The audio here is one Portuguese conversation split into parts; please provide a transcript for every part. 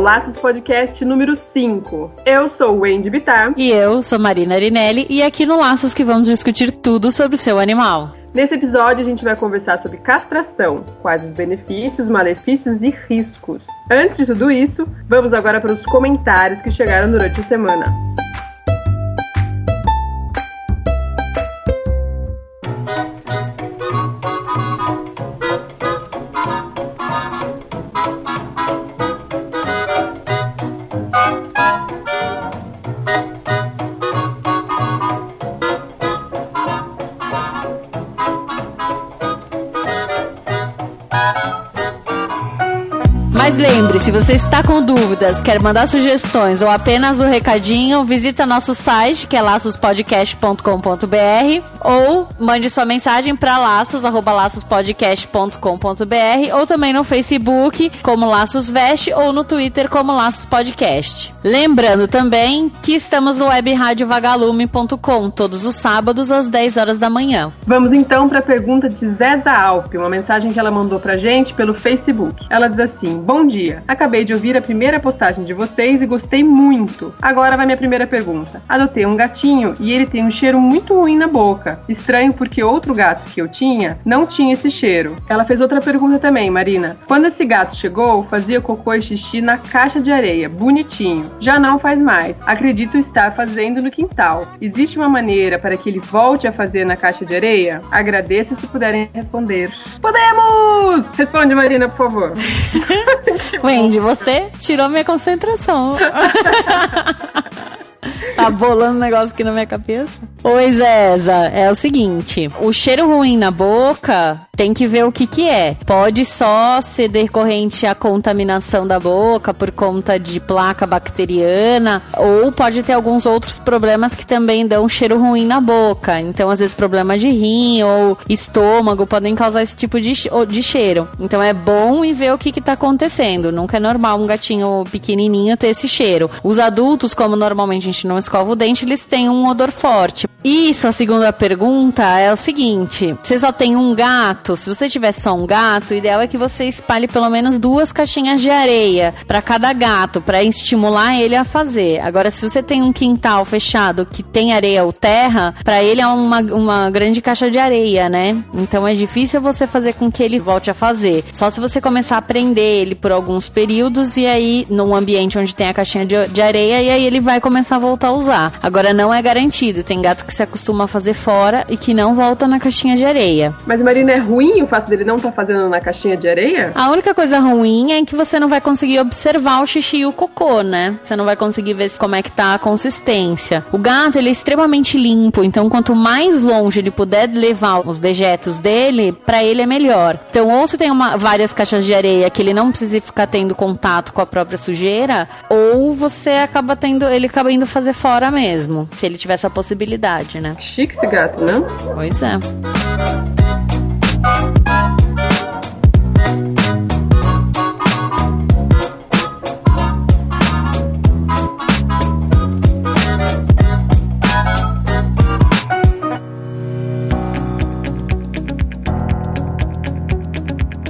Ao Laços Podcast número 5. Eu sou o Wendy Bittar. E eu sou Marina Arinelli e aqui no Laços que vamos discutir tudo sobre o seu animal. Nesse episódio a gente vai conversar sobre castração, quais os benefícios, malefícios e riscos. Antes de tudo isso, vamos agora para os comentários que chegaram durante a semana. Mas lembre, se você está com dúvidas, quer mandar sugestões ou apenas um recadinho, visita nosso site, que é laçospodcast.com.br ou mande sua mensagem para laços, arroba laçospodcast.com.br ou também no Facebook, como Laços Veste, ou no Twitter, como Laços Podcast. Lembrando também que estamos no webradiovagalume.com, todos os sábados às 10 horas da manhã. Vamos então para a pergunta de Zeza Alpe, uma mensagem que ela mandou pra gente pelo Facebook. Ela diz assim: Bom dia, acabei de ouvir a primeira postagem de vocês e gostei muito. Agora vai minha primeira pergunta. Adotei um gatinho e ele tem um cheiro muito ruim na boca. Estranho porque outro gato que eu tinha não tinha esse cheiro. Ela fez outra pergunta também, Marina. Quando esse gato chegou, fazia cocô e xixi na caixa de areia, bonitinho. Já não faz mais. Acredito estar fazendo no quintal. Existe uma maneira para que ele volte a fazer na caixa de areia? Agradeço se puderem responder. Podemos! Responde, Marina, por favor. Wendy, você tirou minha concentração. tá bolando um negócio aqui na minha cabeça. Oi, Zeza. É o seguinte: o cheiro ruim na boca tem que ver o que que é. Pode só ser decorrente à contaminação da boca por conta de placa bacteriana, ou pode ter alguns outros problemas que também dão cheiro ruim na boca. Então, às vezes, problemas de rim ou estômago podem causar esse tipo de, de cheiro. Então, é bom e ver o que que tá acontecendo. Nunca é normal um gatinho pequenininho ter esse cheiro. Os adultos, como normalmente a gente não escova o dente, eles têm um odor forte. Isso, a segunda pergunta é o seguinte: você só tem um gato? Se você tiver só um gato, o ideal é que você espalhe pelo menos duas caixinhas de areia para cada gato, para estimular ele a fazer. Agora, se você tem um quintal fechado que tem areia ou terra, para ele é uma, uma grande caixa de areia, né? Então é difícil você fazer com que ele volte a fazer. Só se você começar a prender ele por alguns períodos e aí num ambiente onde tem a caixinha de, de areia e aí ele vai começar a voltar a usar. Agora não é garantido. Tem gato que se acostuma a fazer fora e que não volta na caixinha de areia. Mas Marina, é ruim o fato dele não estar tá fazendo na caixinha de areia? A única coisa ruim é que você não vai conseguir observar o xixi e o cocô, né? Você não vai conseguir ver como é que tá a consistência. O gato, ele é extremamente limpo, então quanto mais longe ele puder levar os dejetos dele, para ele é melhor. Então, ou você tem uma, várias caixas de areia que ele não precisa ficar tendo contato com a própria sujeira, ou você acaba tendo, ele acaba indo fazer fora mesmo, se ele tiver essa possibilidade, né? Chique esse gato, não? Pois é.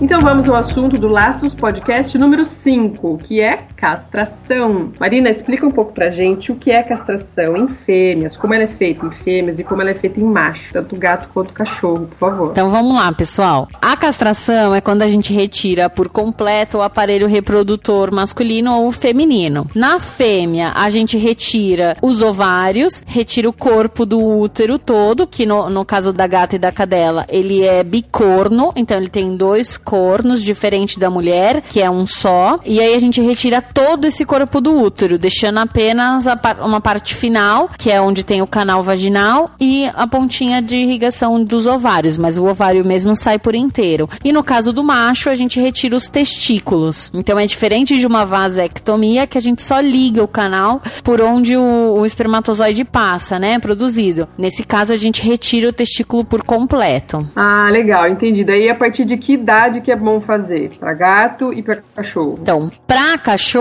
Então vamos ao assunto do Laços Podcast número 5, que é castração. Marina, explica um pouco pra gente o que é castração em fêmeas, como ela é feita em fêmeas e como ela é feita em macho, tanto gato quanto cachorro, por favor. Então vamos lá, pessoal. A castração é quando a gente retira por completo o aparelho reprodutor masculino ou feminino. Na fêmea, a gente retira os ovários, retira o corpo do útero todo, que no, no caso da gata e da cadela, ele é bicorno, então ele tem dois cornos, diferente da mulher, que é um só. E aí a gente retira todo esse corpo do útero, deixando apenas par uma parte final, que é onde tem o canal vaginal, e a pontinha de irrigação dos ovários, mas o ovário mesmo sai por inteiro. E no caso do macho, a gente retira os testículos. Então é diferente de uma vasectomia, que a gente só liga o canal por onde o, o espermatozoide passa, né? Produzido. Nesse caso, a gente retira o testículo por completo. Ah, legal, entendi. Daí a partir de que idade que é bom fazer? Para gato e para cachorro? Então, para cachorro,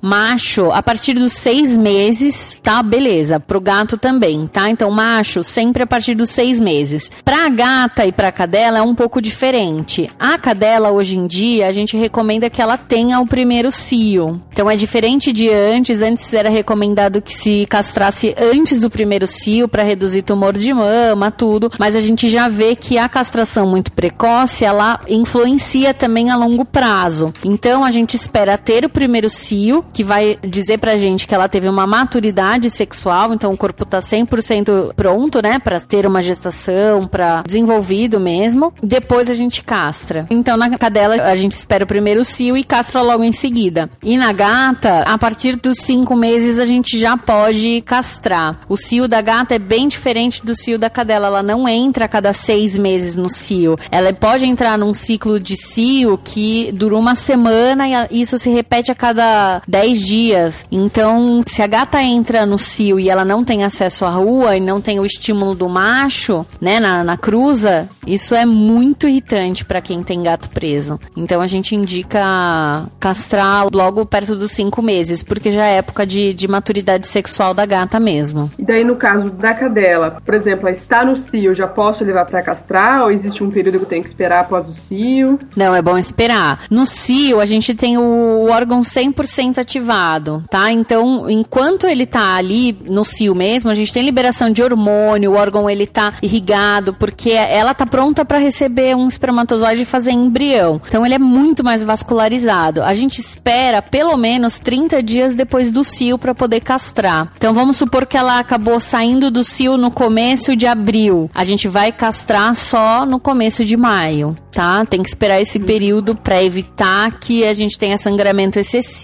macho, a partir dos seis meses, tá? Beleza. Pro gato também, tá? Então, macho, sempre a partir dos seis meses. Pra gata e pra cadela é um pouco diferente. A cadela, hoje em dia, a gente recomenda que ela tenha o primeiro cio. Então, é diferente de antes. Antes era recomendado que se castrasse antes do primeiro cio para reduzir tumor de mama, tudo. Mas a gente já vê que a castração muito precoce, ela influencia também a longo prazo. Então, a gente espera ter o primeiro cio, que vai dizer pra gente que ela teve uma maturidade sexual, então o corpo tá 100% pronto, né, para ter uma gestação, para desenvolvido mesmo. Depois a gente castra. Então, na cadela, a gente espera o primeiro cio e castra logo em seguida. E na gata, a partir dos cinco meses, a gente já pode castrar. O cio da gata é bem diferente do cio da cadela. Ela não entra a cada seis meses no cio. Ela pode entrar num ciclo de cio que dura uma semana e isso se repete a cada dez dias. Então, se a gata entra no cio e ela não tem acesso à rua e não tem o estímulo do macho, né, na, na cruza, isso é muito irritante para quem tem gato preso. Então, a gente indica castrar logo perto dos cinco meses, porque já é época de, de maturidade sexual da gata mesmo. E daí, no caso da cadela, por exemplo, está no cio, já posso levar para castrar ou existe um período que eu tenho que esperar após o cio? Não, é bom esperar. No cio, a gente tem o órgão 100% ativado, tá? Então, enquanto ele tá ali no cio mesmo, a gente tem liberação de hormônio, o órgão ele tá irrigado, porque ela tá pronta para receber um espermatozoide e fazer embrião. Então, ele é muito mais vascularizado. A gente espera pelo menos 30 dias depois do cio para poder castrar. Então, vamos supor que ela acabou saindo do cio no começo de abril. A gente vai castrar só no começo de maio, tá? Tem que esperar esse período para evitar que a gente tenha sangramento excessivo,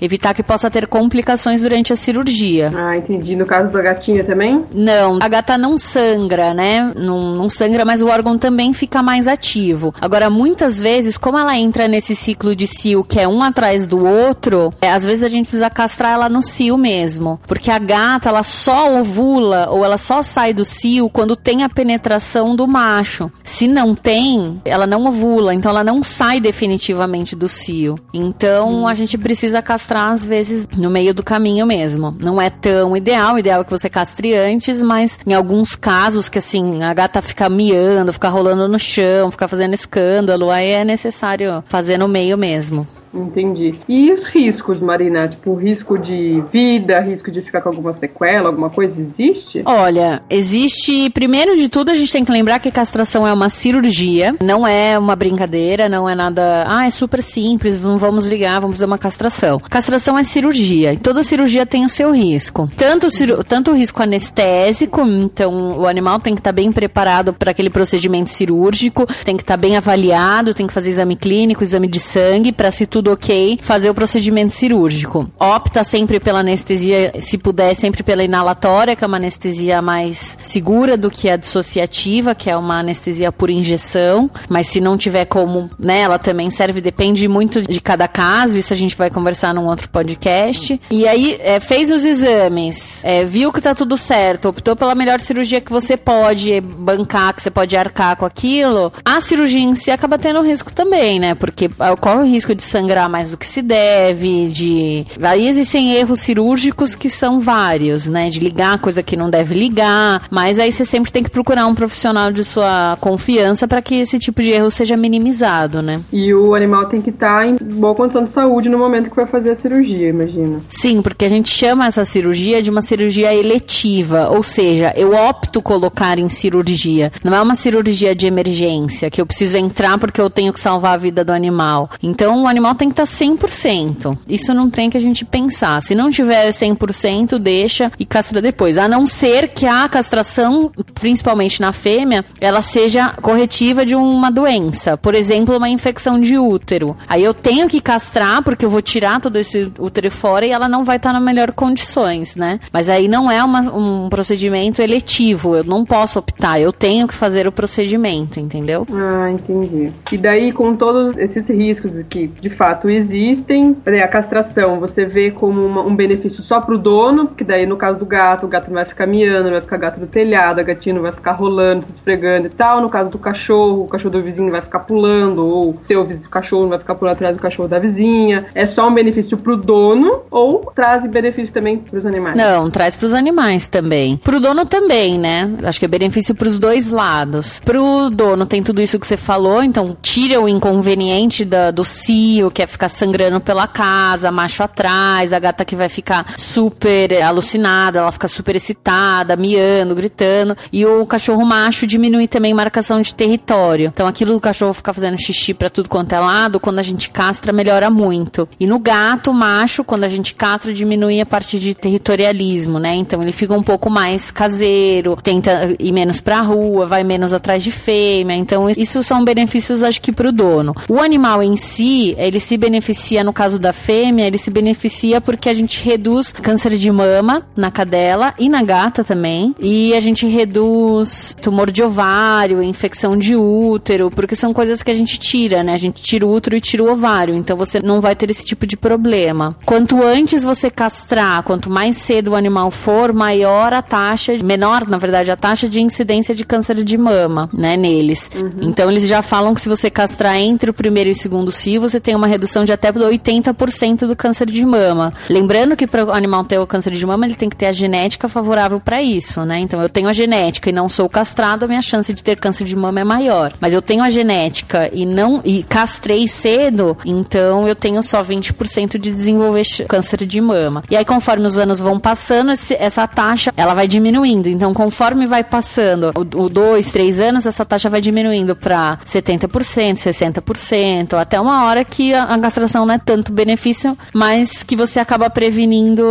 evitar que possa ter complicações durante a cirurgia. Ah, entendi. No caso da gatinha também? Não, a gata não sangra, né? Não, não sangra, mas o órgão também fica mais ativo. Agora, muitas vezes, como ela entra nesse ciclo de cio que é um atrás do outro, é, às vezes a gente precisa castrar ela no cio mesmo. Porque a gata, ela só ovula ou ela só sai do cio quando tem a penetração do macho. Se não tem, ela não ovula, então ela não sai definitivamente do cio. Então, a gente precisa castrar às vezes no meio do caminho mesmo. Não é tão ideal, o ideal é que você castre antes, mas em alguns casos que assim, a gata fica miando, fica rolando no chão, fica fazendo escândalo, aí é necessário fazer no meio mesmo. Entendi. E os riscos, Marina? Tipo, risco de vida, risco de ficar com alguma sequela, alguma coisa existe? Olha, existe. Primeiro de tudo, a gente tem que lembrar que castração é uma cirurgia, não é uma brincadeira, não é nada. Ah, é super simples, vamos ligar, vamos fazer uma castração. Castração é cirurgia e toda cirurgia tem o seu risco. Tanto, tanto o risco anestésico, então o animal tem que estar bem preparado para aquele procedimento cirúrgico, tem que estar bem avaliado, tem que fazer exame clínico, exame de sangue, para se tudo tudo ok, fazer o procedimento cirúrgico. Opta sempre pela anestesia, se puder, sempre pela inalatória, que é uma anestesia mais segura do que a dissociativa, que é uma anestesia por injeção. Mas se não tiver como, né, ela também serve, depende muito de cada caso. Isso a gente vai conversar num outro podcast. E aí, é, fez os exames, é, viu que tá tudo certo, optou pela melhor cirurgia que você pode bancar, que você pode arcar com aquilo. A cirurgia em si acaba tendo risco também, né? Porque ocorre o risco de sangrar sangrar mais do que se deve, de. Aí existem erros cirúrgicos que são vários, né? De ligar coisa que não deve ligar. Mas aí você sempre tem que procurar um profissional de sua confiança para que esse tipo de erro seja minimizado, né? E o animal tem que estar tá em boa condição de saúde no momento que vai fazer a cirurgia, imagina. Sim, porque a gente chama essa cirurgia de uma cirurgia eletiva, ou seja, eu opto colocar em cirurgia. Não é uma cirurgia de emergência que eu preciso entrar porque eu tenho que salvar a vida do animal. Então o animal tem que estar 100%. Isso não tem que a gente pensar. Se não tiver 100%, deixa e castra depois. A não ser que a castração, principalmente na fêmea, ela seja corretiva de uma doença. Por exemplo, uma infecção de útero. Aí eu tenho que castrar porque eu vou tirar todo esse útero fora e ela não vai estar na melhor condições, né? Mas aí não é uma, um procedimento eletivo. Eu não posso optar. Eu tenho que fazer o procedimento, entendeu? Ah, entendi. E daí, com todos esses riscos que de fato existem, a castração você vê como uma, um benefício só pro dono, porque daí no caso do gato, o gato não vai ficar miando, não vai ficar gato do telhado, a gatinha não vai ficar rolando, se esfregando e tal. No caso do cachorro, o cachorro do vizinho vai ficar pulando, ou seu cachorro não vai ficar pulando atrás do cachorro da vizinha. É só um benefício pro dono ou traz benefício também pros animais? Não, traz pros animais também. Pro dono também, né? Acho que é benefício pros dois lados. Pro dono tem tudo isso que você falou, então tira o inconveniente da, do cio, que é ficar sangrando pela casa, macho atrás, a gata que vai ficar super alucinada, ela fica super excitada, miando, gritando. E o cachorro macho diminui também marcação de território. Então aquilo do cachorro ficar fazendo xixi para tudo quanto é lado, quando a gente castra, melhora muito. E no gato macho, quando a gente castra, diminui a parte de territorialismo, né? Então ele fica um pouco mais caseiro, tenta ir menos pra rua, vai menos atrás de fêmea. Então isso são benefícios, acho que, pro dono. O animal em si, ele se beneficia, no caso da fêmea, ele se beneficia porque a gente reduz câncer de mama na cadela e na gata também. E a gente reduz tumor de ovário, infecção de útero, porque são coisas que a gente tira, né? A gente tira o útero e tira o ovário. Então você não vai ter esse tipo de problema. Quanto antes você castrar, quanto mais cedo o animal for, maior a taxa, menor, na verdade, a taxa de incidência de câncer de mama, né, neles. Uhum. Então eles já falam que se você castrar entre o primeiro e o segundo cio, você tem uma redução de até 80% do câncer de mama. Lembrando que para o animal ter o câncer de mama, ele tem que ter a genética favorável para isso, né? Então eu tenho a genética e não sou castrado, a minha chance de ter câncer de mama é maior. Mas eu tenho a genética e não e castrei cedo, então eu tenho só 20% de desenvolver câncer de mama. E aí conforme os anos vão passando, esse, essa taxa ela vai diminuindo. Então conforme vai passando o, o dois, três anos, essa taxa vai diminuindo para 70%, 60%, até uma hora que a, a castração não é tanto benefício, mas que você acaba prevenindo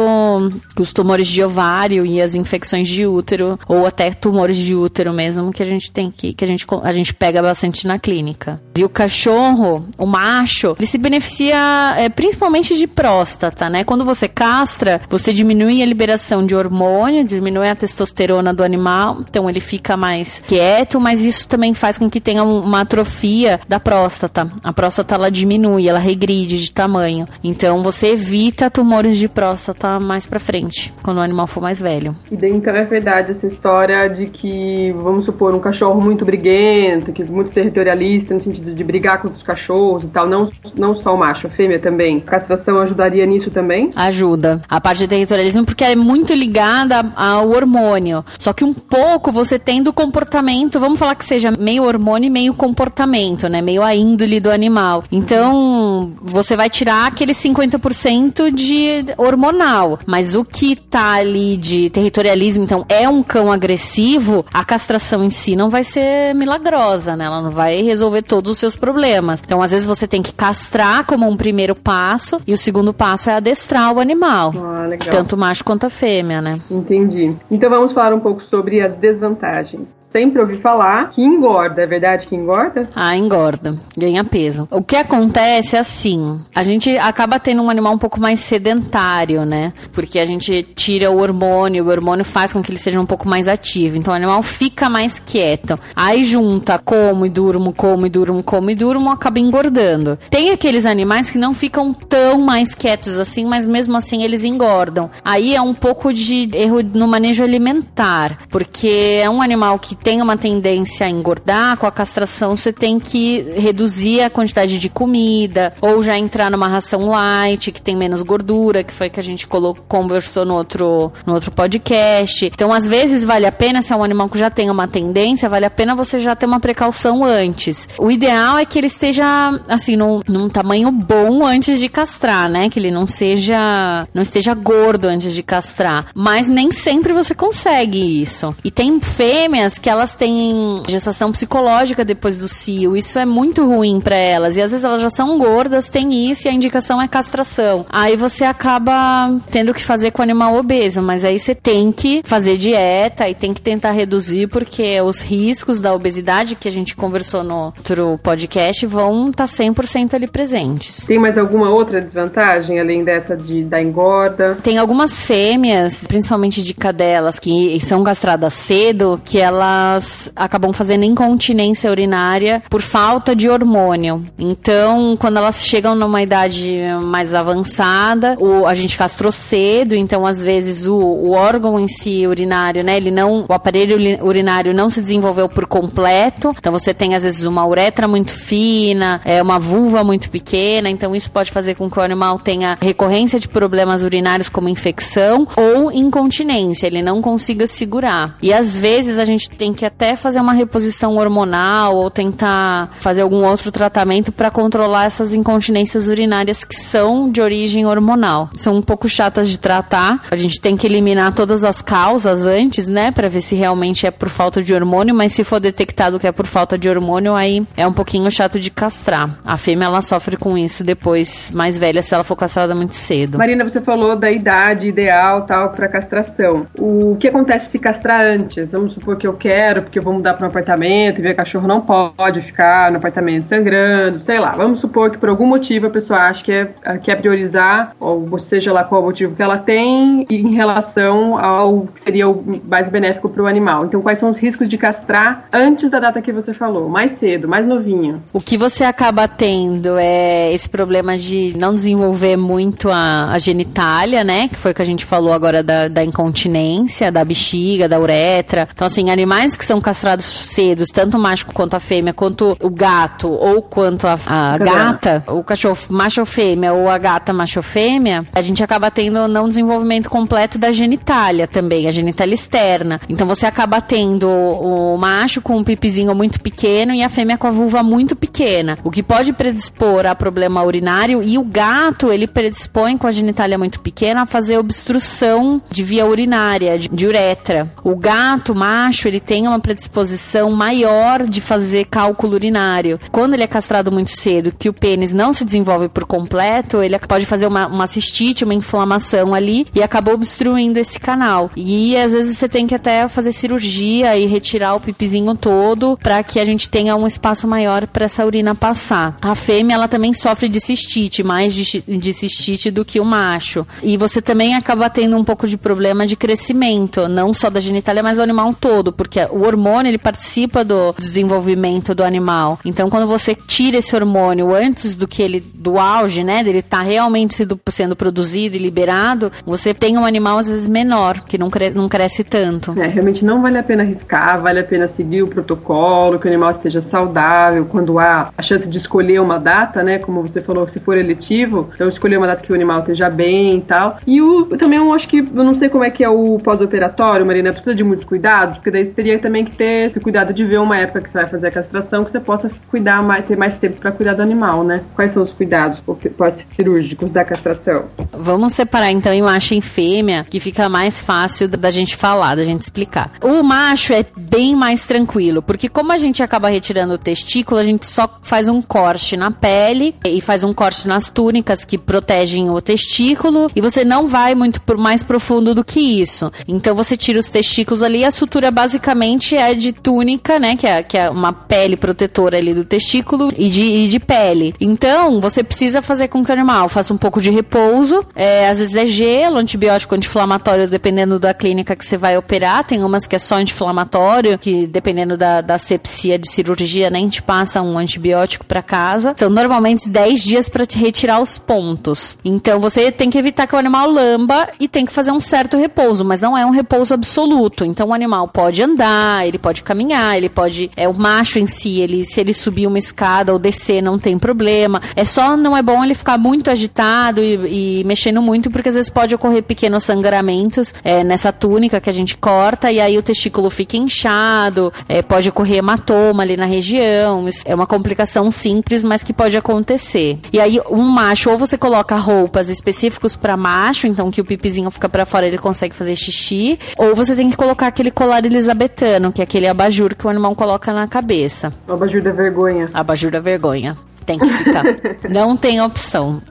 os tumores de ovário e as infecções de útero, ou até tumores de útero mesmo, que a gente tem que, que a gente, a gente pega bastante na clínica. E o cachorro, o macho, ele se beneficia é, principalmente de próstata, né? Quando você castra, você diminui a liberação de hormônio, diminui a testosterona do animal, então ele fica mais quieto, mas isso também faz com que tenha uma atrofia da próstata. A próstata ela diminui, ela regride de tamanho. Então você evita tumores de próstata mais para frente, quando o animal for mais velho. E daí, então é verdade essa história de que, vamos supor, um cachorro muito briguento, que é muito territorialista no sentido de brigar com os cachorros e tal, não, não só o macho, a fêmea também. A castração ajudaria nisso também? Ajuda. A parte de territorialismo porque é muito ligada ao hormônio. Só que um pouco você tem do comportamento, vamos falar que seja meio hormônio e meio comportamento, né? Meio a índole do animal. Então, você vai tirar aquele 50% de hormonal, mas o que tá ali de territorialismo, então é um cão agressivo, a castração em si não vai ser milagrosa, né? Ela não vai resolver todos os seus problemas. Então, às vezes você tem que castrar como um primeiro passo e o segundo passo é adestrar o animal. Ah, legal. Tanto o macho quanto a fêmea, né? Entendi. Então vamos falar um pouco sobre as desvantagens sempre ouvi falar que engorda. É verdade que engorda? Ah, engorda. Ganha peso. O que acontece é assim: a gente acaba tendo um animal um pouco mais sedentário, né? Porque a gente tira o hormônio, o hormônio faz com que ele seja um pouco mais ativo. Então o animal fica mais quieto. Aí junta como e durmo, como e durmo, como e durmo, acaba engordando. Tem aqueles animais que não ficam tão mais quietos assim, mas mesmo assim eles engordam. Aí é um pouco de erro no manejo alimentar, porque é um animal que tem uma tendência a engordar, com a castração você tem que reduzir a quantidade de comida, ou já entrar numa ração light, que tem menos gordura, que foi que a gente colocou, conversou no outro, no outro podcast. Então, às vezes, vale a pena, se é um animal que já tem uma tendência, vale a pena você já ter uma precaução antes. O ideal é que ele esteja, assim, num, num tamanho bom antes de castrar, né? Que ele não seja, não esteja gordo antes de castrar. Mas nem sempre você consegue isso. E tem fêmeas que elas têm gestação psicológica depois do cio. Isso é muito ruim para elas. E às vezes elas já são gordas, tem isso e a indicação é castração. Aí você acaba tendo que fazer com o animal obeso, mas aí você tem que fazer dieta e tem que tentar reduzir porque os riscos da obesidade que a gente conversou no outro podcast vão estar tá 100% ali presentes. Tem mais alguma outra desvantagem além dessa de da engorda? Tem algumas fêmeas, principalmente de cadelas que são castradas cedo, que elas acabam fazendo incontinência urinária por falta de hormônio. Então, quando elas chegam numa idade mais avançada, o, a gente castrou cedo, então às vezes o, o órgão em si urinário, né, ele não, o aparelho urinário não se desenvolveu por completo. Então você tem às vezes uma uretra muito fina, é uma vulva muito pequena, então isso pode fazer com que o animal tenha recorrência de problemas urinários como infecção ou incontinência, ele não consiga segurar. E às vezes a gente tem que até fazer uma reposição hormonal ou tentar fazer algum outro tratamento para controlar essas incontinências urinárias que são de origem hormonal. São um pouco chatas de tratar. A gente tem que eliminar todas as causas antes, né, para ver se realmente é por falta de hormônio, mas se for detectado que é por falta de hormônio, aí é um pouquinho chato de castrar. A fêmea ela sofre com isso depois, mais velha, se ela for castrada muito cedo. Marina, você falou da idade ideal tal para castração. O que acontece se castrar antes? Vamos supor que eu quero, porque eu vou mudar para um apartamento e ver cachorro não pode ficar no apartamento sangrando, sei lá. Vamos supor que por algum motivo a pessoa acha que é, quer priorizar, ou seja lá qual o motivo que ela tem, em relação ao que seria o mais benéfico para o animal. Então, quais são os riscos de castrar antes da data que você falou? Mais cedo, mais novinho. O que você acaba tendo é esse problema de não desenvolver muito a, a genitália, né? Que foi o que a gente falou agora da, da incontinência, da bexiga, da uretra. Então, assim, animais que são castrados cedos, tanto o macho quanto a fêmea, quanto o gato ou quanto a, a gata, o cachorro macho ou fêmea ou a gata macho fêmea, a gente acaba tendo não desenvolvimento completo da genitália também, a genitália externa. Então, você acaba tendo o macho com um pipizinho muito pequeno e a fêmea com a vulva muito pequena, o que pode predispor a problema urinário e o gato, ele predispõe com a genitália muito pequena a fazer obstrução de via urinária, de, de uretra. O gato macho, ele tem uma predisposição maior de fazer cálculo urinário. Quando ele é castrado muito cedo, que o pênis não se desenvolve por completo, ele pode fazer uma, uma cistite, uma inflamação ali e acabou obstruindo esse canal. E às vezes você tem que até fazer cirurgia e retirar o pipizinho todo para que a gente tenha um espaço maior para essa urina passar. A fêmea ela também sofre de cistite, mais de, de cistite do que o macho. E você também acaba tendo um pouco de problema de crescimento, não só da genitália, mas do animal todo, porque o hormônio ele participa do desenvolvimento do animal. Então quando você tira esse hormônio antes do que ele do auge, né, dele tá realmente sendo, sendo produzido e liberado, você tem um animal às vezes menor, que não, cre não cresce tanto. É, realmente não vale a pena arriscar, vale a pena seguir o protocolo, que o animal esteja saudável, quando há a chance de escolher uma data, né? Como você falou, se for eletivo, então escolher uma data que o animal esteja bem e tal. E o, também eu acho que, eu não sei como é que é o pós-operatório, Marina, precisa de muitos cuidados, porque daí você teria também que ter esse cuidado de ver uma época que você vai fazer a castração, que você possa cuidar mais, ter mais tempo para cuidar do animal, né? Quais são os cuidados pós-cirúrgicos da castração? Vamos separar então em macho e fêmea, que fica mais fácil da gente falar, da gente explicar. O macho é bem mais tranquilo, porque como a gente acaba retirando o testículo, a gente só faz um corte na pele e faz um corte nas túnicas que protegem o testículo e você não vai muito mais profundo do que isso. Então você tira os testículos ali, a sutura basicamente é de túnica, né, que é, que é uma pele protetora ali do testículo e de, e de pele. Então você precisa fazer com que o animal faça um pouco de repouso, é, às vezes é gelo, antibiótico anti-inflamatório, dependendo da clínica que você vai operar. Tem umas que é só anti-inflamatório, que dependendo da, da sepsia de cirurgia, nem te passa um antibiótico para casa. São normalmente 10 dias para te retirar os pontos. Então você tem que evitar que o animal lamba e tem que fazer um certo repouso, mas não é um repouso absoluto. Então o animal pode andar, ele pode caminhar, ele pode. É o macho em si, ele se ele subir uma escada ou descer, não tem problema. É só não é bom ele ficar muito agitado e, e mexendo muito, porque às vezes pode ocorrer pequenos sangramentos é, nessa túnica que a gente corta e aí o testículo fica inchado, é, pode ocorrer hematoma ali na região. Isso é uma complicação simples, mas que pode acontecer. E aí um macho ou você coloca roupas específicos para macho, então que o pipizinho fica para fora, ele consegue fazer xixi, ou você tem que colocar aquele colar elisabetano que é aquele abajur que o animal coloca na cabeça. O abajur da vergonha. Abajur da vergonha. Tem que ficar. Não tem opção.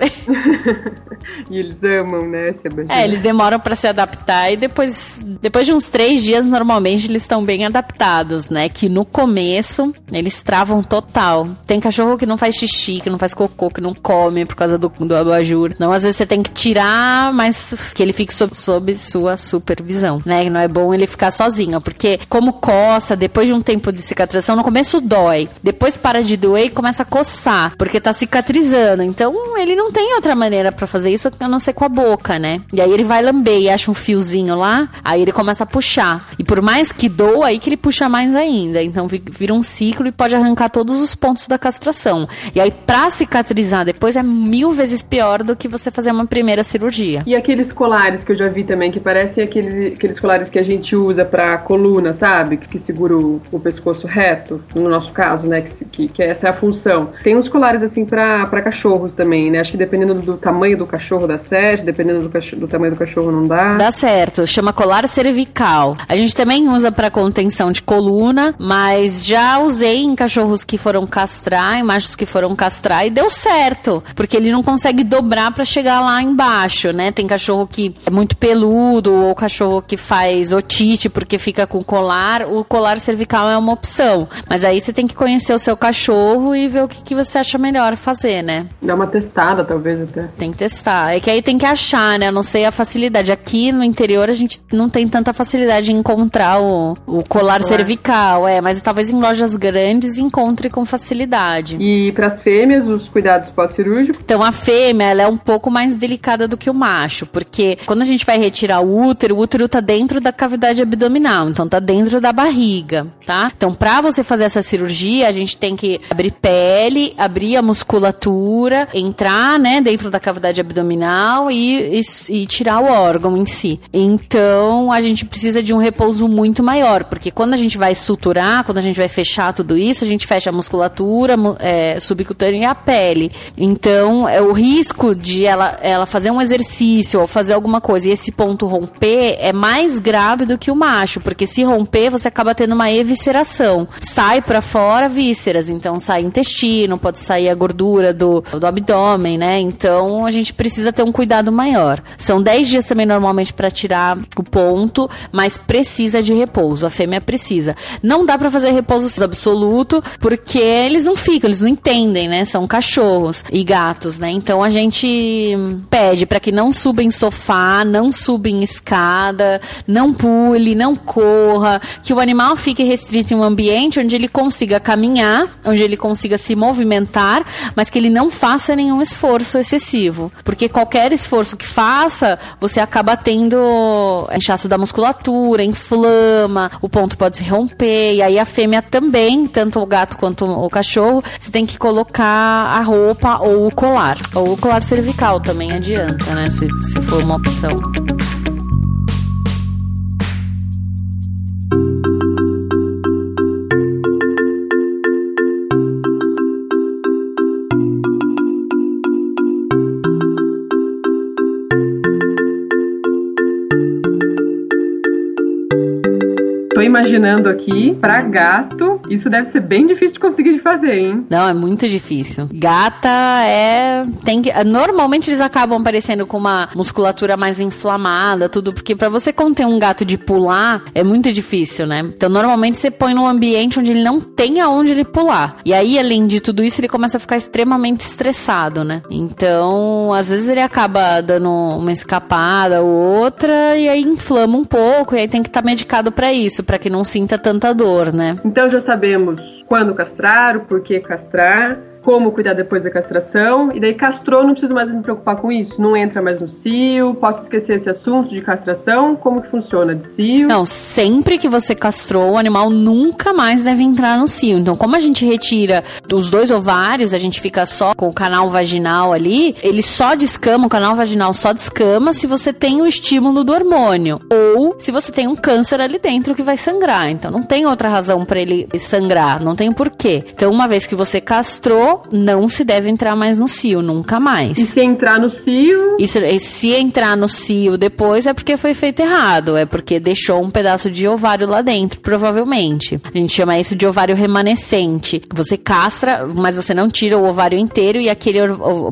e eles amam, né, abajur. É, eles demoram para se adaptar e depois, depois de uns três dias, normalmente eles estão bem adaptados, né? Que no começo eles travam total. Tem cachorro que não faz xixi, que não faz cocô, que não come por causa do, do abajur. Então, às vezes você tem que tirar, mas que ele fique sob, sob sua supervisão, né? Não é bom ele ficar sozinho, porque como coça, depois de um tempo de cicatrização, no começo dói, depois para de doer e começa a coçar, porque tá cicatrizando. Então, ele não tem outra maneira para fazer isso a não ser com a boca, né? E aí ele vai lamber e acha um fiozinho lá, aí ele começa a puxar. E por mais que doa, aí que ele puxa mais ainda. Então vira um ciclo e pode arrancar todos os pontos da castração. E aí, pra cicatrizar depois, é mil vezes pior do que você fazer uma primeira cirurgia. E aqueles colares que eu já vi também, que parecem aqueles, aqueles colares que a gente usa pra coluna, sabe? Que, que segura o, o pescoço reto, no nosso caso, né? Que, que, que essa é a função. Tem uns colares assim pra cachorros também, né? Acho que dependendo do tamanho do cachorro dá certo, dependendo do, cachorro, do tamanho do cachorro não dá. Dá certo, chama colar cervical. A gente também usa para contenção de coluna, mas já usei em cachorros que foram castrar, em machos que foram castrar e deu certo, porque ele não consegue dobrar para chegar lá embaixo, né? Tem cachorro que é muito peludo ou cachorro que faz otite porque fica com colar, o colar cervical é uma opção, mas aí você tem que conhecer o seu cachorro e ver o que, que você acha melhor fazer, né? Dá uma testada, talvez até. Tem que testar. É que aí tem que achar, né? Eu não sei a facilidade. Aqui no interior a gente não tem tanta facilidade em encontrar o, o colar cervical, é, mas talvez em lojas grandes encontre com facilidade. E para as fêmeas, os cuidados pós-cirúrgicos? Então a fêmea, ela é um pouco mais delicada do que o macho, porque quando a gente vai retirar o útero, o útero tá dentro da cavidade abdominal, então tá dentro da barriga, tá? Então para você fazer essa cirurgia, a gente tem que abrir pele, abrir a musculatura, entrar, né, dentro da cavidade abdominal e, e, e tirar o órgão em si. Então a gente precisa de um repouso muito maior, porque quando a gente vai suturar, quando a gente vai fechar tudo isso, a gente fecha a musculatura é, subcutânea e a pele. Então é o risco de ela, ela fazer um exercício ou fazer alguma coisa e esse ponto romper é mais grave do que o macho, porque se romper você acaba tendo uma evisceração. Sai para fora vísceras, então sai intestino, pode sair a gordura do, do abdômen, né? Então a gente precisa ter um cuidado maior. São 10 dias também normalmente para tirar o ponto, mas precisa de repouso. A fêmea precisa. Não dá para fazer repouso absoluto, porque eles não ficam, eles não entendem, né? São cachorros e gatos, né? Então a gente pede para que não suba em sofá, não suba em escada, não pule, não corra, que o animal fique restrito em um ambiente onde ele consiga caminhar, onde ele consiga se movimentar, mas que ele não faça nenhum esforço excessivo, porque qualquer esforço que faça, você acaba tendo inchaço da musculatura, inflama, o ponto pode se romper, e aí a fêmea também, tanto o gato quanto o cachorro, você tem que colocar a roupa ou o colar. Ou o colar cervical também adianta, né? Se, se for uma opção. Tô imaginando aqui, pra gato, isso deve ser bem difícil de conseguir de fazer, hein? Não, é muito difícil. Gata é. Tem que... Normalmente eles acabam aparecendo com uma musculatura mais inflamada, tudo, porque para você conter um gato de pular é muito difícil, né? Então normalmente você põe num ambiente onde ele não tem aonde ele pular. E aí, além de tudo isso, ele começa a ficar extremamente estressado, né? Então, às vezes ele acaba dando uma escapada ou outra, e aí inflama um pouco, e aí tem que estar tá medicado para isso para que não sinta tanta dor, né? Então já sabemos quando castrar, o porquê castrar, como cuidar depois da castração. E daí castrou, não preciso mais me preocupar com isso. Não entra mais no cio, posso esquecer esse assunto de castração. Como que funciona de cio? Não, sempre que você castrou, o animal nunca mais deve entrar no cio. Então, como a gente retira dos dois ovários, a gente fica só com o canal vaginal ali, ele só descama, o canal vaginal só descama se você tem o estímulo do hormônio. Ou se você tem um câncer ali dentro que vai sangrar. Então, não tem outra razão para ele sangrar, não tem porquê. Então, uma vez que você castrou, não se deve entrar mais no cio, nunca mais. E se entrar no cio? E se, se entrar no cio depois é porque foi feito errado, é porque deixou um pedaço de ovário lá dentro, provavelmente. A gente chama isso de ovário remanescente. Você castra, mas você não tira o ovário inteiro e aquele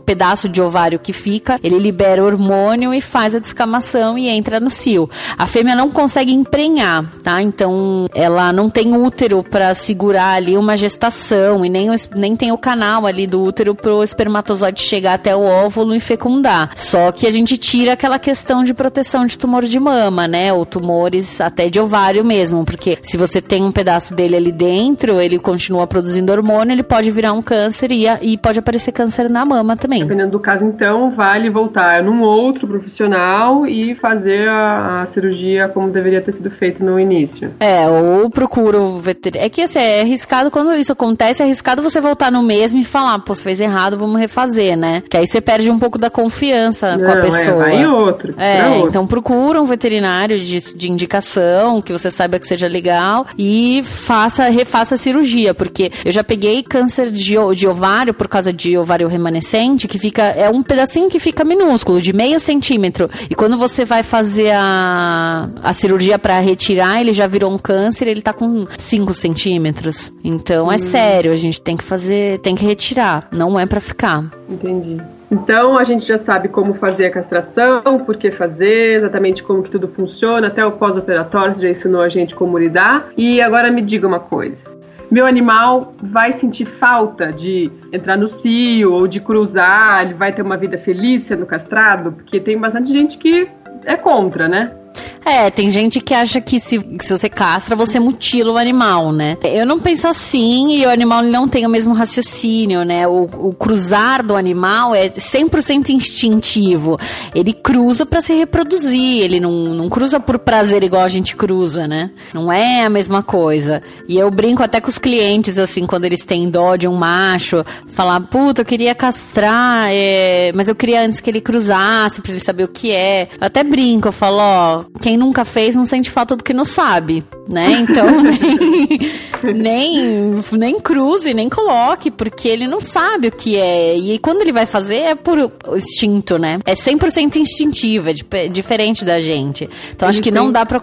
pedaço de ovário que fica, ele libera hormônio e faz a descamação e entra no cio. A fêmea não consegue emprenhar, tá? Então ela não tem útero para segurar ali uma gestação e nem, nem tem o canal ali do útero pro espermatozoide chegar até o óvulo e fecundar. Só que a gente tira aquela questão de proteção de tumor de mama, né? Ou tumores até de ovário mesmo, porque se você tem um pedaço dele ali dentro, ele continua produzindo hormônio, ele pode virar um câncer e, e pode aparecer câncer na mama também. Dependendo do caso, então, vale voltar num outro profissional e fazer a, a cirurgia como deveria ter sido feito no início. É, ou procura o veterinário. É que assim, é arriscado quando isso acontece, é arriscado você voltar no mesmo e falar, pô, você fez errado, vamos refazer, né? Que aí você perde um pouco da confiança Não, com a é, pessoa. É, vai outro. É, outro. então procura um veterinário de, de indicação, que você saiba que seja legal, e faça, refaça a cirurgia, porque eu já peguei câncer de, de ovário por causa de ovário remanescente, que fica, é um pedacinho que fica minúsculo, de meio centímetro. E quando você vai fazer a, a cirurgia para retirar, ele já virou um câncer, ele tá com 5 centímetros. Então é hum. sério, a gente tem que fazer, tem que retirar, não é para ficar. Entendi. Então a gente já sabe como fazer a castração, por que fazer, exatamente como que tudo funciona, até o pós-operatório já ensinou a gente como lidar. E agora me diga uma coisa. Meu animal vai sentir falta de entrar no cio ou de cruzar, ele vai ter uma vida feliz sendo castrado? Porque tem bastante gente que é contra, né? É, tem gente que acha que se, se você castra, você mutila o animal, né? Eu não penso assim e o animal não tem o mesmo raciocínio, né? O, o cruzar do animal é 100% instintivo. Ele cruza para se reproduzir, ele não, não cruza por prazer igual a gente cruza, né? Não é a mesma coisa. E eu brinco até com os clientes, assim, quando eles têm dó de um macho, falar, puta, eu queria castrar, é... mas eu queria antes que ele cruzasse pra ele saber o que é. Eu até brinco, eu falo, ó, quem nunca fez não sente falta do que não sabe, né? Então nem, nem, nem cruze, nem coloque, porque ele não sabe o que é. E quando ele vai fazer é por instinto, né? É 100% instintivo, é diferente da gente. Então ele acho que não dá para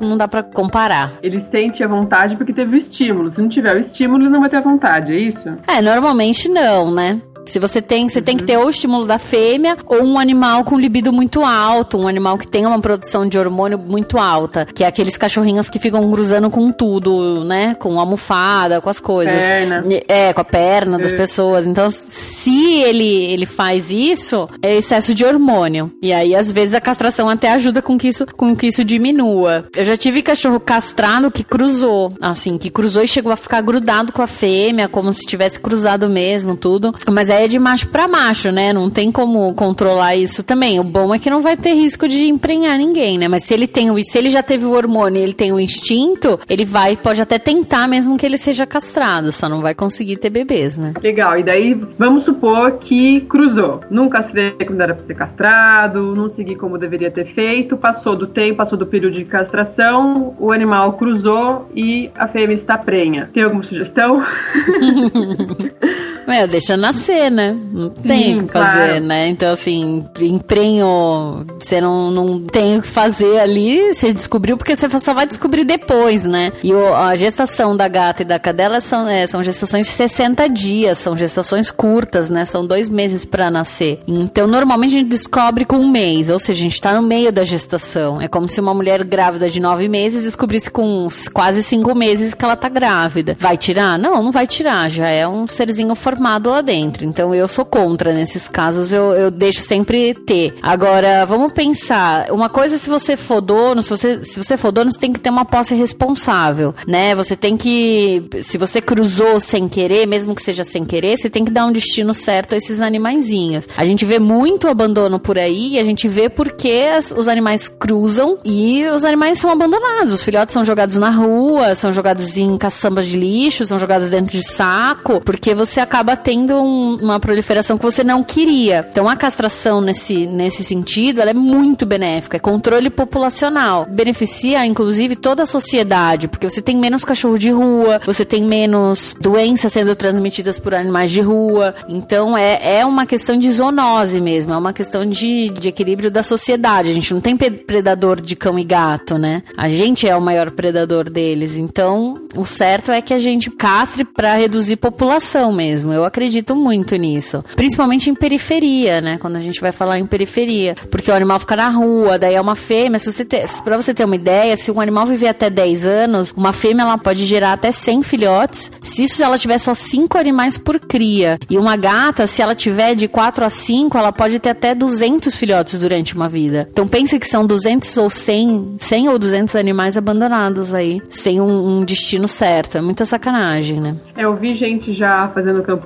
não dá para comparar. Ele sente a vontade porque teve o estímulo. Se não tiver o estímulo, ele não vai ter a vontade, é isso? É, normalmente não, né? Se você tem, você uhum. tem que ter ou o estímulo da fêmea ou um animal com libido muito alto, um animal que tenha uma produção de hormônio muito alta, que é aqueles cachorrinhos que ficam cruzando com tudo, né? Com a almofada, com as coisas. Perna. É, com a perna das é. pessoas. Então, se ele, ele faz isso, é excesso de hormônio. E aí, às vezes, a castração até ajuda com que isso, com que isso diminua. Eu já tive cachorro castrado que cruzou, assim, que cruzou e chegou a ficar grudado com a fêmea, como se tivesse cruzado mesmo, tudo. Mas é de macho para macho, né? Não tem como controlar isso também. O bom é que não vai ter risco de emprenhar ninguém, né? Mas se ele tem o, se ele já teve o hormônio, ele tem o instinto, ele vai pode até tentar mesmo que ele seja castrado, só não vai conseguir ter bebês, né? Legal. E daí vamos supor que cruzou. Nunca castrei quando era para ser castrado, não segui como deveria ter feito, passou do tempo, passou do período de castração, o animal cruzou e a fêmea está prenha. Tem alguma sugestão? Meu, deixa nascer, né? Não tem o que fazer, claro. né? Então, assim, emprenho, você não, não tem o que fazer ali, você descobriu porque você só vai descobrir depois, né? E o, a gestação da gata e da cadela são, é, são gestações de 60 dias, são gestações curtas, né? São dois meses para nascer. Então, normalmente a gente descobre com um mês, ou seja, a gente tá no meio da gestação. É como se uma mulher grávida de nove meses descobrisse com quase cinco meses que ela tá grávida. Vai tirar? Não, não vai tirar, já é um serzinho formado lá dentro. Então, eu sou contra nesses casos, eu, eu deixo sempre ter. Agora, vamos pensar, uma coisa se você for dono, se você, se você for dono, você tem que ter uma posse responsável, né? Você tem que, se você cruzou sem querer, mesmo que seja sem querer, você tem que dar um destino certo a esses animaizinhos. A gente vê muito abandono por aí e a gente vê porque as, os animais cruzam e os animais são abandonados. Os filhotes são jogados na rua, são jogados em caçambas de lixo, são jogados dentro de saco, porque você acaba acaba tendo um, uma proliferação que você não queria. Então a castração nesse, nesse sentido, ela é muito benéfica, é controle populacional. Beneficia, inclusive, toda a sociedade, porque você tem menos cachorro de rua, você tem menos doenças sendo transmitidas por animais de rua. Então é, é uma questão de zoonose mesmo, é uma questão de, de equilíbrio da sociedade. A gente não tem predador de cão e gato, né? A gente é o maior predador deles. Então, o certo é que a gente castre para reduzir população mesmo. Eu acredito muito nisso. Principalmente em periferia, né? Quando a gente vai falar em periferia. Porque o animal fica na rua, daí é uma fêmea. Se você ter, pra você ter uma ideia, se um animal viver até 10 anos, uma fêmea ela pode gerar até 100 filhotes. Se isso ela tiver só 5 animais por cria. E uma gata, se ela tiver de 4 a 5, ela pode ter até 200 filhotes durante uma vida. Então pense que são 200 ou 100, 100 ou 200 animais abandonados aí, sem um, um destino certo. É muita sacanagem, né? É, eu vi gente já fazendo campanha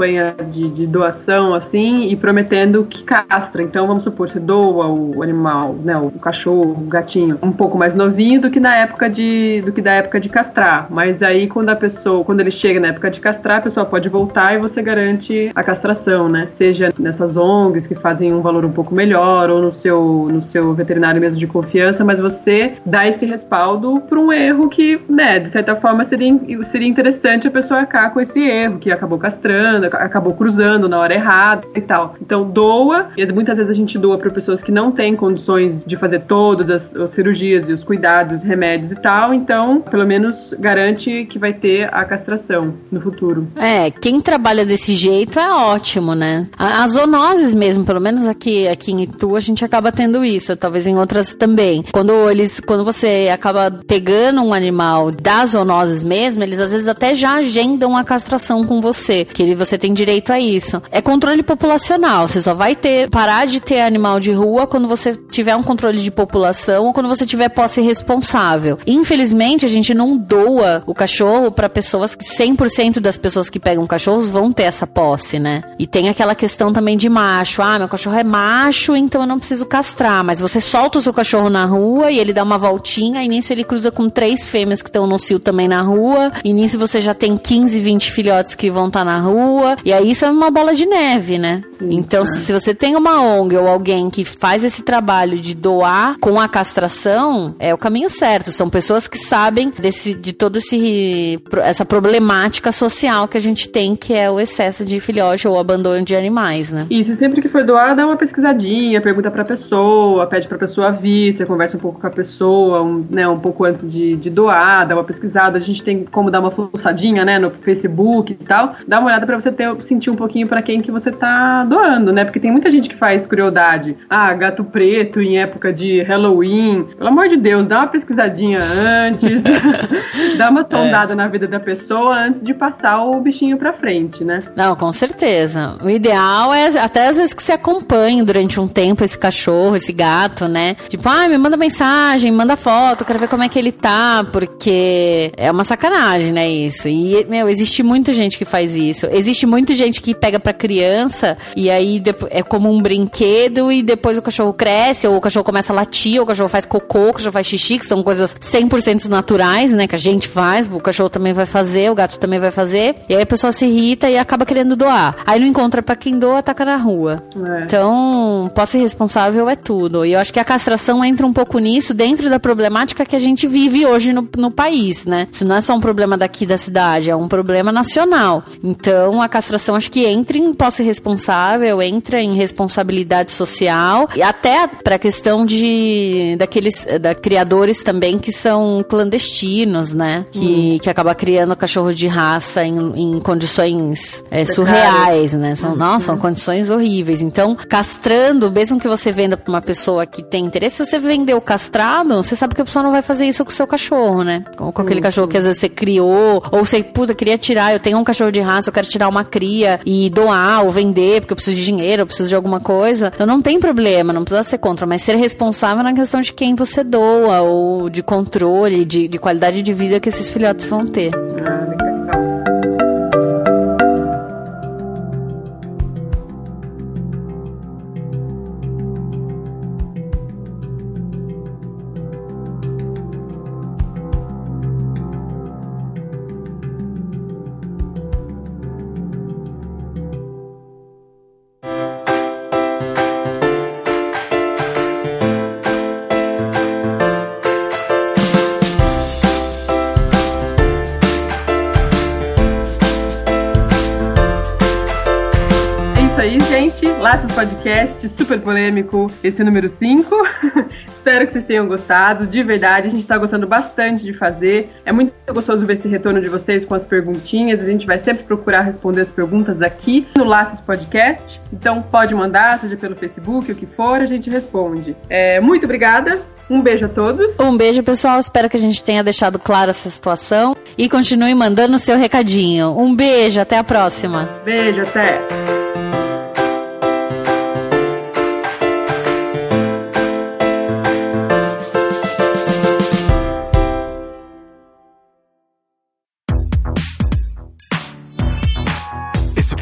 de, de, doação, assim, e prometendo que castra. Então, vamos supor, você doa o animal, né, o cachorro, o gatinho, um pouco mais novinho do que na época de, do que da época de castrar. Mas aí, quando a pessoa, quando ele chega na época de castrar, a pessoa pode voltar e você garante a castração, né? Seja nessas ONGs que fazem um valor um pouco melhor, ou no seu, no seu veterinário mesmo de confiança, mas você dá esse respaldo para um erro que, né, de certa forma seria, seria interessante a pessoa arcar com esse erro, que acabou castrando, acabou cruzando na hora errada e tal. Então, doa, e muitas vezes a gente doa para pessoas que não têm condições de fazer todas as, as cirurgias e os cuidados, os remédios e tal, então, pelo menos garante que vai ter a castração no futuro. É, quem trabalha desse jeito é ótimo, né? As zoonoses mesmo, pelo menos aqui, aqui em Itu, a gente acaba tendo isso, talvez em outras também. Quando eles, quando você acaba pegando um animal das zoonoses mesmo, eles às vezes até já agendam a castração com você, que você tem direito a isso. É controle populacional, você só vai ter parar de ter animal de rua quando você tiver um controle de população ou quando você tiver posse responsável. Infelizmente, a gente não doa o cachorro para pessoas que 100% das pessoas que pegam cachorros vão ter essa posse, né? E tem aquela questão também de macho. Ah, meu cachorro é macho, então eu não preciso castrar. Mas você solta o seu cachorro na rua e ele dá uma voltinha e nisso ele cruza com três fêmeas que estão no cio também na rua. E nisso você já tem 15, 20 filhotes que vão estar tá na rua. E aí isso é uma bola de neve, né? Então, se você tem uma ONG ou alguém que faz esse trabalho de doar com a castração, é o caminho certo. São pessoas que sabem desse, de toda essa problemática social que a gente tem, que é o excesso de filhote ou abandono de animais, né? Isso, sempre que for doar, dá uma pesquisadinha, pergunta pra pessoa, pede pra pessoa vir, você conversa um pouco com a pessoa, um, né, um pouco antes de, de doar, dá uma pesquisada. A gente tem como dar uma fuçadinha, né, no Facebook e tal. Dá uma olhada pra você ter, sentir um pouquinho para quem que você tá doando, né? Porque tem muita gente que faz crueldade. Ah, gato preto em época de Halloween. Pelo amor de Deus, dá uma pesquisadinha antes. dá uma sondada é. na vida da pessoa antes de passar o bichinho pra frente, né? Não, com certeza. O ideal é até às vezes que você acompanhe durante um tempo esse cachorro, esse gato, né? Tipo, ah, me manda mensagem, manda foto, quero ver como é que ele tá, porque é uma sacanagem, né, isso. E, meu, existe muita gente que faz isso. Existe muita gente que pega pra criança e aí é como um brinquedo e depois o cachorro cresce, ou o cachorro começa a latir, ou o cachorro faz cocô, o cachorro faz xixi, que são coisas 100% naturais, né? Que a gente faz, o cachorro também vai fazer, o gato também vai fazer. E aí a pessoa se irrita e acaba querendo doar. Aí não encontra para quem doa, ataca na rua. É. Então, posse responsável é tudo. E eu acho que a castração entra um pouco nisso, dentro da problemática que a gente vive hoje no, no país, né? Isso não é só um problema daqui da cidade, é um problema nacional. Então, a castração acho que entra em posse responsável, entra em responsabilidade social e até para a questão de daqueles da criadores também que são clandestinos, né? Que, hum. que acaba criando cachorro de raça em, em condições é, surreais, né? São, uhum. Nossa, são condições horríveis. Então, castrando, mesmo que você venda para uma pessoa que tem interesse, se você vender o castrado, você sabe que a pessoa não vai fazer isso com o seu cachorro, né? Com, com aquele uhum. cachorro que às vezes você criou, ou você, puta, queria tirar, eu tenho um cachorro de raça, eu quero tirar uma cria e doar ou vender porque eu preciso de dinheiro, eu preciso de alguma coisa. Então não tem problema, não precisa ser contra, mas ser responsável na questão de quem você doa ou de controle, de, de qualidade de vida que esses filhotes vão ter. Gente, Laços Podcast, super polêmico, esse número 5. Espero que vocês tenham gostado, de verdade, a gente tá gostando bastante de fazer. É muito gostoso ver esse retorno de vocês com as perguntinhas, a gente vai sempre procurar responder as perguntas aqui no Laços Podcast. Então pode mandar, seja pelo Facebook, o que for, a gente responde. É, muito obrigada, um beijo a todos. Um beijo, pessoal. Espero que a gente tenha deixado clara essa situação. E continue mandando seu recadinho. Um beijo, até a próxima. Beijo, até.